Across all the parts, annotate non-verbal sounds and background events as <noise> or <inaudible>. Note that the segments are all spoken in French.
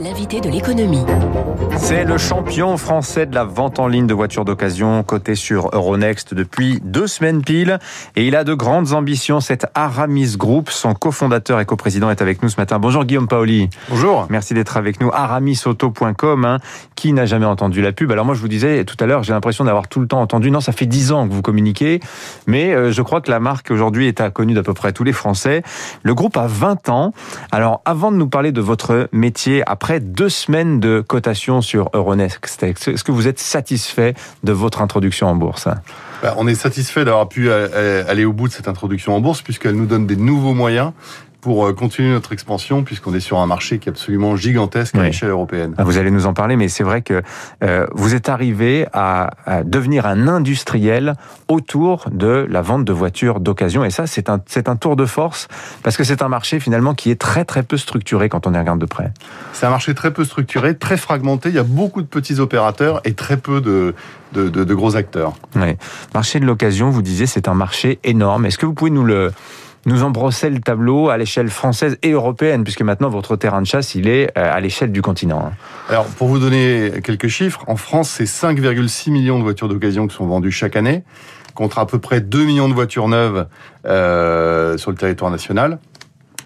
l'invité de l'économie. C'est le champion français de la vente en ligne de voitures d'occasion, coté sur Euronext depuis deux semaines pile. Et il a de grandes ambitions, cet Aramis Group. Son cofondateur et coprésident est avec nous ce matin. Bonjour Guillaume Paoli. Bonjour. Merci d'être avec nous. Aramisauto.com, hein. qui n'a jamais entendu la pub? Alors moi je vous disais tout à l'heure, j'ai l'impression d'avoir tout le temps entendu. Non, ça fait dix ans que vous communiquez. Mais euh, je crois que la marque aujourd'hui est connue d'à peu près tous les Français. Le groupe a 20 ans. Alors avant de nous parler de votre métier, après deux semaines de cotation sur Euronext, est-ce que vous êtes satisfait de votre introduction en bourse bah, on est satisfait d'avoir pu aller au bout de cette introduction en bourse puisqu'elle nous donne des nouveaux moyens pour euh, continuer notre expansion, puisqu'on est sur un marché qui est absolument gigantesque à l'échelle européenne. Ah, vous allez nous en parler, mais c'est vrai que euh, vous êtes arrivé à, à, devenir un industriel autour de la vente de voitures d'occasion, et ça, c'est un, c'est un tour de force, parce que c'est un marché finalement qui est très très peu structuré quand on y regarde de près. C'est un marché très peu structuré, très fragmenté, il y a beaucoup de petits opérateurs et très peu de, de, de, de gros acteurs. Oui. Marché de l'occasion, vous disiez, c'est un marché énorme. Est-ce que vous pouvez nous le nous embrosser le tableau à l'échelle française et européenne, puisque maintenant votre terrain de chasse, il est euh, à l'échelle du continent. Hein. Alors, pour vous donner quelques chiffres, en France, c'est 5,6 millions de voitures d'occasion qui sont vendues chaque année, contre à peu près 2 millions de voitures neuves euh, sur le territoire national.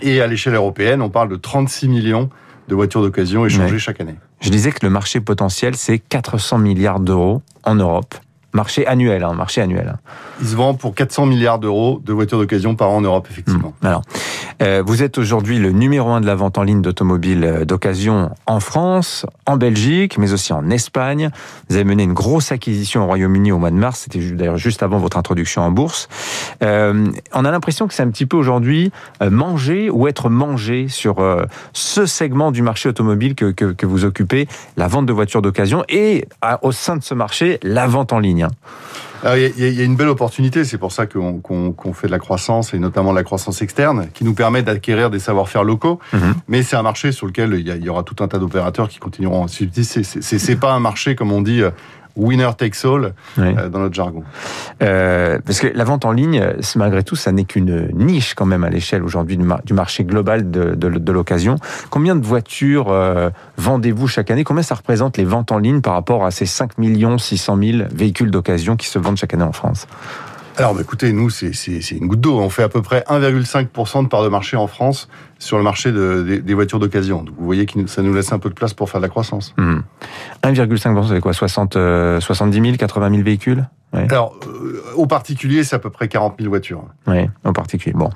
Et à l'échelle européenne, on parle de 36 millions de voitures d'occasion échangées chaque année. Je disais que le marché potentiel, c'est 400 milliards d'euros en Europe. Marché annuel, hein, marché annuel. Il se vend pour 400 milliards d'euros de voitures d'occasion par an en Europe, effectivement. Mmh. Alors, euh, vous êtes aujourd'hui le numéro un de la vente en ligne d'automobiles euh, d'occasion en France, en Belgique, mais aussi en Espagne. Vous avez mené une grosse acquisition au Royaume-Uni au mois de mars. C'était d'ailleurs juste avant votre introduction en bourse. Euh, on a l'impression que c'est un petit peu aujourd'hui manger ou être mangé sur euh, ce segment du marché automobile que, que, que, vous occupez, la vente de voitures d'occasion et à, au sein de ce marché, la vente en ligne. Il y, y, a une belle opportunité, c'est pour ça qu'on qu qu fait de la croissance et notamment de la croissance externe, qui nous permet d'acquérir des savoir-faire locaux. Mm -hmm. Mais c'est un marché sur lequel il y, y, aura tout un tas d'opérateurs qui continueront. C'est pas un marché comme on dit winner takes all oui. euh, dans notre jargon. Euh, parce que la vente en ligne, malgré tout, ça n'est qu'une niche quand même à l'échelle aujourd'hui du, mar du, marché global de, de, de l'occasion. Combien de voitures euh, vendez-vous chaque année? Combien ça représente les ventes en ligne par rapport à ces 5 600 000 véhicules d'occasion qui se vendent chaque année en France? Alors, bah, écoutez, nous, c'est une goutte d'eau. On fait à peu près 1,5% de part de marché en France sur le marché de, des, des, voitures d'occasion. Donc, vous voyez que ça nous laisse un peu de place pour faire de la croissance. Mmh. 1,5%, c'est quoi? 60, euh, 70 000, 80 000 véhicules? Ouais. Alors, euh, au particulier, c'est à peu près 40 000 voitures. Oui, au particulier. Bon.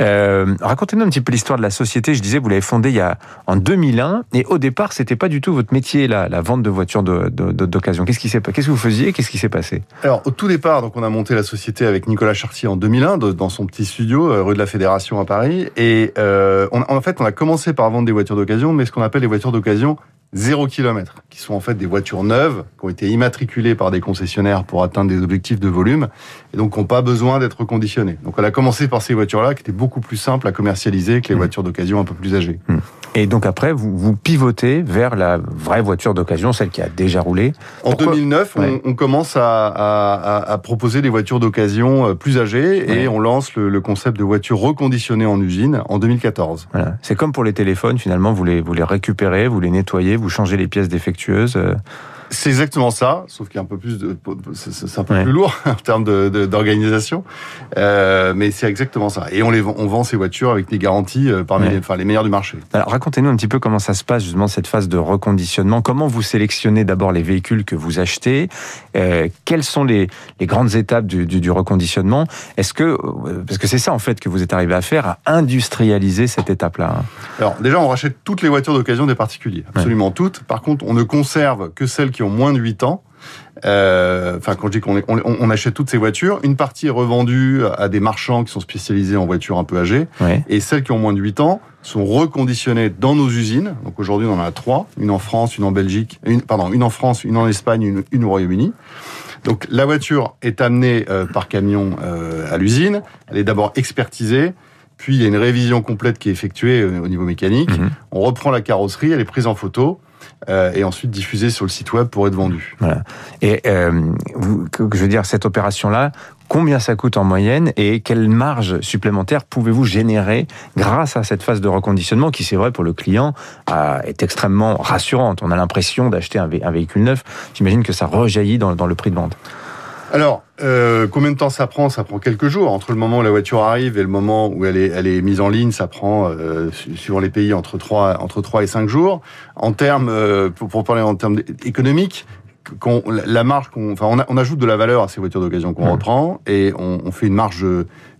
Euh, Racontez-nous un petit peu l'histoire de la société. Je disais, vous l'avez fondée il y a, en 2001. Et au départ, c'était pas du tout votre métier, la, la vente de voitures d'occasion. Qu'est-ce qui s'est Qu'est-ce que vous faisiez? Qu'est-ce qui s'est passé? Alors, au tout départ, donc, on a monté la société avec Nicolas Chartier en 2001, dans son petit studio, euh, rue de la Fédération à Paris. Et euh, on, en fait, on a commencé par vendre des voitures d'occasion, mais ce qu'on appelle les voitures d'occasion 0 km, qui sont en fait des voitures neuves, qui ont été immatriculées par des concessionnaires pour atteindre des objectifs de volume, et donc qui n'ont pas besoin d'être reconditionnées. Donc on a commencé par ces voitures-là, qui étaient beaucoup plus simples à commercialiser que les mmh. voitures d'occasion un peu plus âgées. Mmh. Et donc après, vous, vous pivotez vers la vraie voiture d'occasion, celle qui a déjà roulé. En Pourquoi 2009, ouais. on, on, commence à, à, à, proposer des voitures d'occasion plus âgées, ouais. et on lance le, le, concept de voitures reconditionnées en usine en 2014. Voilà. C'est comme pour les téléphones, finalement, vous les, vous les récupérez, vous les nettoyez, vous changez les pièces défectueuses. C'est exactement ça, sauf qu'il y a un peu plus de, c'est un peu ouais. plus lourd <laughs> en termes d'organisation, euh, mais c'est exactement ça. Et on les on vend ces voitures avec des garanties euh, parmi ouais. les, enfin, les meilleures du marché. Alors racontez-nous un petit peu comment ça se passe justement cette phase de reconditionnement. Comment vous sélectionnez d'abord les véhicules que vous achetez? Euh, Quelles sont les, les grandes étapes du, du, du reconditionnement? Est-ce que parce que c'est ça en fait que vous êtes arrivé à faire, à industrialiser cette étape-là? Alors déjà, on rachète toutes les voitures d'occasion des particuliers, absolument ouais. toutes. Par contre, on ne conserve que celles qui ont moins de 8 ans. Euh, enfin, quand je dis qu'on on, on, achète toutes ces voitures, une partie est revendue à des marchands qui sont spécialisés en voitures un peu âgées, ouais. et celles qui ont moins de 8 ans sont reconditionnées dans nos usines. Donc aujourd'hui, on en a trois, une en France, une en Belgique, une, pardon, une en France, une en Espagne, une, une au Royaume-Uni. Donc la voiture est amenée euh, par camion euh, à l'usine. Elle est d'abord expertisée. Puis il y a une révision complète qui est effectuée au niveau mécanique. Mmh. On reprend la carrosserie, elle est prise en photo. Et ensuite diffusé sur le site web pour être vendu. Voilà. Et je veux dire, cette opération-là, combien ça coûte en moyenne et quelle marge supplémentaire pouvez-vous générer grâce à cette phase de reconditionnement qui, c'est vrai, pour le client, est extrêmement rassurante. On a l'impression d'acheter un, véhicule neuf. J'imagine que ça rejaillit dans, le prix de vente. Alors, euh, combien de temps ça prend? Ça prend quelques jours. Entre le moment où la voiture arrive et le moment où elle est, elle est mise en ligne, ça prend, euh, suivant les pays, entre 3, entre 3 et 5 jours. En termes, euh, pour, pour parler en termes économiques, qu'on, la marge qu'on, enfin, on, on, ajoute de la valeur à ces voitures d'occasion qu'on reprend et on, on, fait une marge,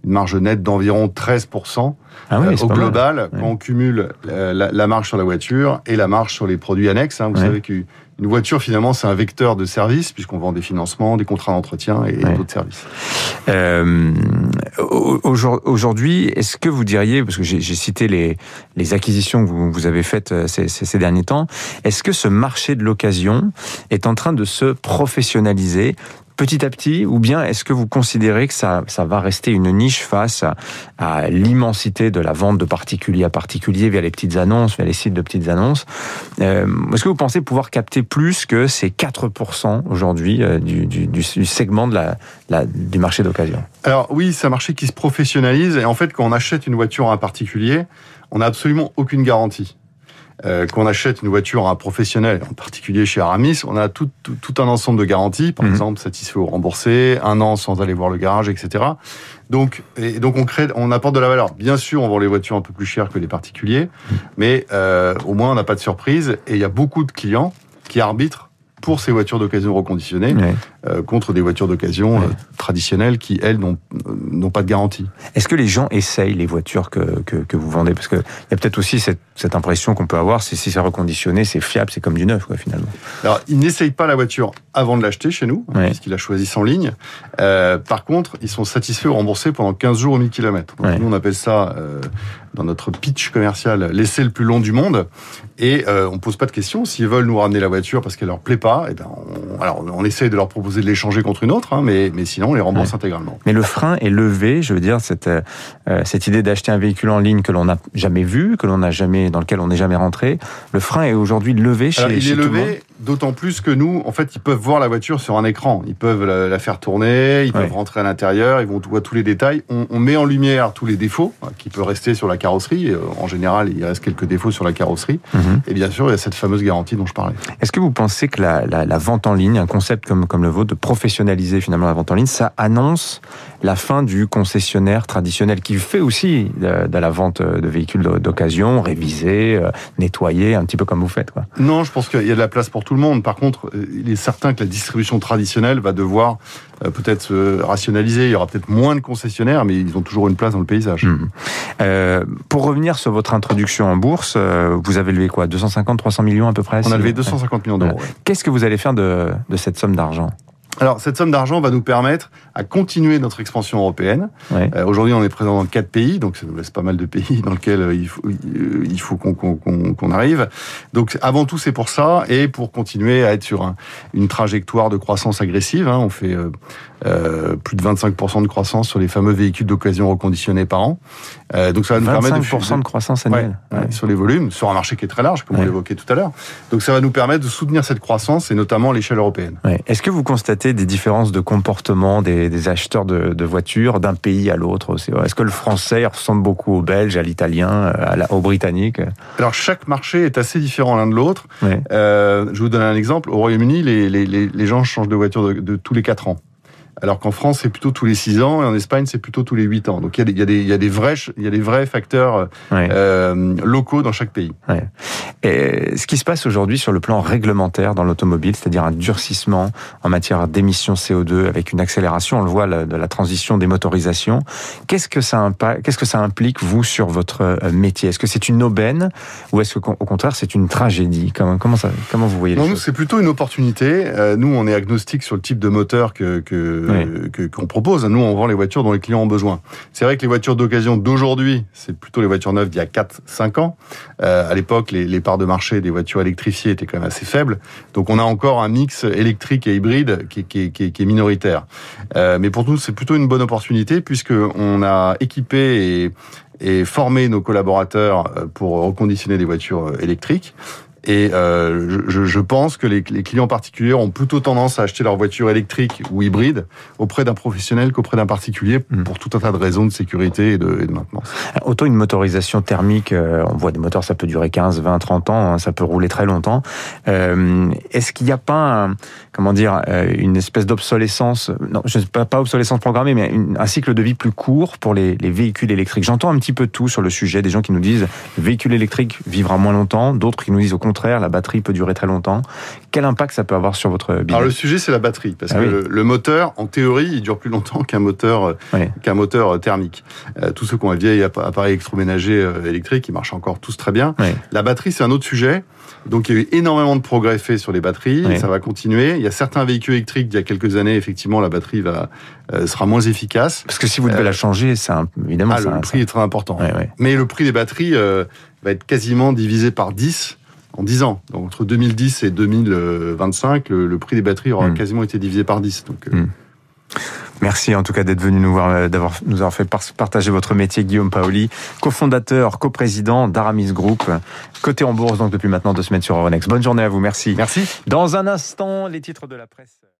une marge nette d'environ 13% ah oui, euh, au global quand on cumule la, la, marge sur la voiture et la marge sur les produits annexes. Hein, vous savez que une voiture, finalement, c'est un vecteur de service, puisqu'on vend des financements, des contrats d'entretien et d'autres services. Euh, Aujourd'hui, est-ce que vous diriez, parce que j'ai cité les, les acquisitions que vous, vous avez faites euh, ces, ces, derniers temps, est-ce que ce marché de l'occasion est en train de se professionnaliser petit à petit ou bien est-ce que vous considérez que ça, ça va rester une niche face à, l'immensité de la vente de particulier à particulier via les petites annonces, via les sites de petites annonces? Euh, Est-ce que vous pensez pouvoir capter plus que ces 4% aujourd'hui euh, du, du, segment de la, du marché d'occasion? Alors oui, c'est un marché qui se professionnalise et en fait quand on achète une voiture à un particulier, on n'a absolument aucune garantie. Euh, qu'on achète une voiture à un professionnel, en particulier chez Aramis, on a tout, tout, un ensemble de garanties, par mhm. exemple satisfait ou remboursé, un an sans aller voir le garage, etc. Donc, et donc on crée, on apporte de la valeur. Bien sûr, on vend les voitures un peu plus chères que les particuliers, mhm. mais euh, au moins on n'a pas de surprise. Et il y a beaucoup de clients qui arbitrent pour ces voitures d'occasion reconditionnées euh, contre des voitures d'occasion euh, traditionnelles qui, elles, n'ont pas de garantie. Est-ce que les gens essayent les voitures que, que, que vous vendez? Parce qu'il y a peut-être aussi cette, cette impression qu'on peut avoir, c'est si c'est reconditionné, c'est fiable, c'est comme du neuf, quoi, finalement. Alors, ils n'essayent pas la voiture avant de l'acheter chez nous, puisqu'ils la choisissent en ligne. Euh, par contre, ils sont satisfaits ou remboursés pendant 15 jours ou 1000 km. Donc, nous, on appelle ça dans notre pitch commercial l'essai le plus long du monde. Et euh, on pose pas de questions. S'ils veulent nous ramener la voiture parce qu'elle leur plaît pas, et eh ben on, alors on essaye de leur proposer de l'échanger contre une autre, hein, mais, mais sinon on les rembourse intégralement. Mais le frein est levé, je veux dire cette euh, cette idée d'acheter un véhicule en ligne que l'on n'a jamais vu, que l'on n'a jamais dans lequel on n'est jamais rentré. Le frein est aujourd'hui levé chez, alors, il est levé, d'autant plus que nous, en fait, ils peuvent voir la voiture sur un écran. Ils peuvent la, faire tourner, ils peuvent rentrer à l'intérieur, ils vont voir tous les détails. On, on, met en lumière tous les défauts hein, qui peuvent rester sur la carrosserie en général, il reste quelques défauts sur la carrosserie. Mhm. Et bien sûr, il y a cette fameuse garantie dont je parlais. Est-ce que vous pensez que la, vente en ligne, un concept comme, comme le vôtre, de professionnaliser finalement la vente en ligne, ça annonce la fin du concessionnaire traditionnel qui fait aussi de, la vente de véhicules d'occasion, révisés, euh, nettoyés, un petit peu comme vous faites quoi? Non, je pense qu'il y a de la place pour tout le monde. Par contre, il est certain que la distribution traditionnelle va devoir euh, peut-être se rationaliser. Il y aura peut-être moins de concessionnaires, mais ils ont toujours une place dans le paysage. Mhm. Euh, pour revenir sur votre introduction en bourse, euh, vous avez levé quoi? 250, 300 millions à peu près On a levé 250 millions d'euros. Qu'est-ce que vous allez faire de, de cette somme d'argent? Alors, cette somme d'argent va nous permettre à continuer notre expansion européenne. Euh, aujourd'hui, on est présent dans quatre pays, donc ça nous laisse pas mal de pays dans lesquels euh, il faut, euh, il faut qu'on arrive. Donc, avant tout, c'est pour ça et pour continuer à être sur un, une trajectoire de croissance agressive. Hein. On fait euh, plus de 25% de croissance sur les fameux véhicules d'occasion reconditionnés par an. Euh, donc ça va nous permettre de, de croissance annuelle ouais, sur les volumes, sur un marché qui est très large, comme on l'évoquait tout à l'heure. Donc ça va nous permettre de soutenir cette croissance et notamment à l'échelle européenne. Est-ce que vous constatez des différences de comportement des, des acheteurs de, de voitures d'un pays à l'autre Est-ce que le français ressemble beaucoup au belge, à l'italien, au britannique Alors chaque marché est assez différent l'un de l'autre. Euh, je vous donne un exemple. Au Royaume-Uni, les, les, les, gens changent de voiture de, de tous les 4 ans alors qu'en France, c'est plutôt tous les 6 ans, et en Espagne, c'est plutôt tous les 8 ans. Donc il y a des, il y a des, il y a des, vrais, il y a des vrais facteurs euh, locaux dans chaque pays. Ouais. Et ce qui se passe aujourd'hui sur le plan réglementaire dans l'automobile, c'est-à-dire un durcissement en matière d'émissions CO2 avec une accélération, on le voit, de la transition des motorisations, qu'est-ce que ça, qu'est-ce que ça implique, vous, sur votre euh, métier? Est-ce que c'est une aubaine ou est-ce qu'au contraire, c'est une tragédie? Comment, comment, ça, comment vous voyez les non, choses? c'est plutôt une opportunité. Euh, nous, on est agnostique sur le type de moteur que, que qu'on propose. Nous, on vend les voitures dont les clients ont besoin. C'est vrai que les voitures d'occasion d'aujourd'hui, c'est plutôt les voitures neuves d'il y a 4-5 ans. Euh, à l'époque, les, parts de marché des voitures électrifiées étaient quand même assez faibles. Donc, on a encore un mix électrique et hybride qui, est minoritaire. Euh, mais pour nous, c'est plutôt une bonne opportunité puisque on a équipé et, et formé nos collaborateurs euh, pour reconditionner des voitures euh, électriques Et euh, je, je, pense que les, les, clients particuliers ont plutôt tendance à acheter leur voiture électrique ou hybride auprès d'un professionnel qu'auprès d'un particulier hmm. pour tout un tas de raisons de sécurité et de, et de maintenance. Autant une motorisation thermique, euh, on voit des moteurs, ça peut durer 15, 20, 30 ans, hein, ça peut rouler très longtemps. Euh, Est-ce qu'il n'y a pas, un, comment dire, euh, une espèce d'obsolescence, non, je sais pas, pas obsolescence programmée, mais une, un cycle de vie plus court pour les, les véhicules électriques? J'entends un petit peu tout sur le sujet, des gens qui nous disent le véhicule électrique vivra moins longtemps, d'autres qui nous disent au contraire, la batterie peut durer très longtemps. Quel impact ça peut avoir sur votre business Alors le sujet, c'est la batterie, parce ah que le, moteur, en théorie, il dure plus longtemps qu'un moteur, qu'un moteur thermique. Euh, tous ceux qui ont un vieil appareil électroménager euh, électrique, ils marchent encore tous très bien. La batterie, c'est un autre sujet. Donc il y a eu énormément de progrès faits sur les batteries, ça va continuer. Il y a certains véhicules électriques, il y a quelques années, effectivement, la batterie va euh, sera moins efficace. Parce que si vous devez la changer, c'est évidemment... Ah, le prix est très important. Mais le prix des batteries va être quasiment divisé par 10 en 10 ans. Donc entre 2010 et 2025, le, prix des batteries aura hmm. quasiment été divisé par 10. Donc, hmm. Merci en tout cas d'être venu nous voir, euh, d'avoir nous avoir fait partager votre métier, Guillaume Paoli, cofondateur, coprésident d'Aramis Group, côté en bourse donc depuis maintenant deux semaines sur Euronext. Bonne journée à vous, merci. Merci. Dans un instant, les titres de la presse.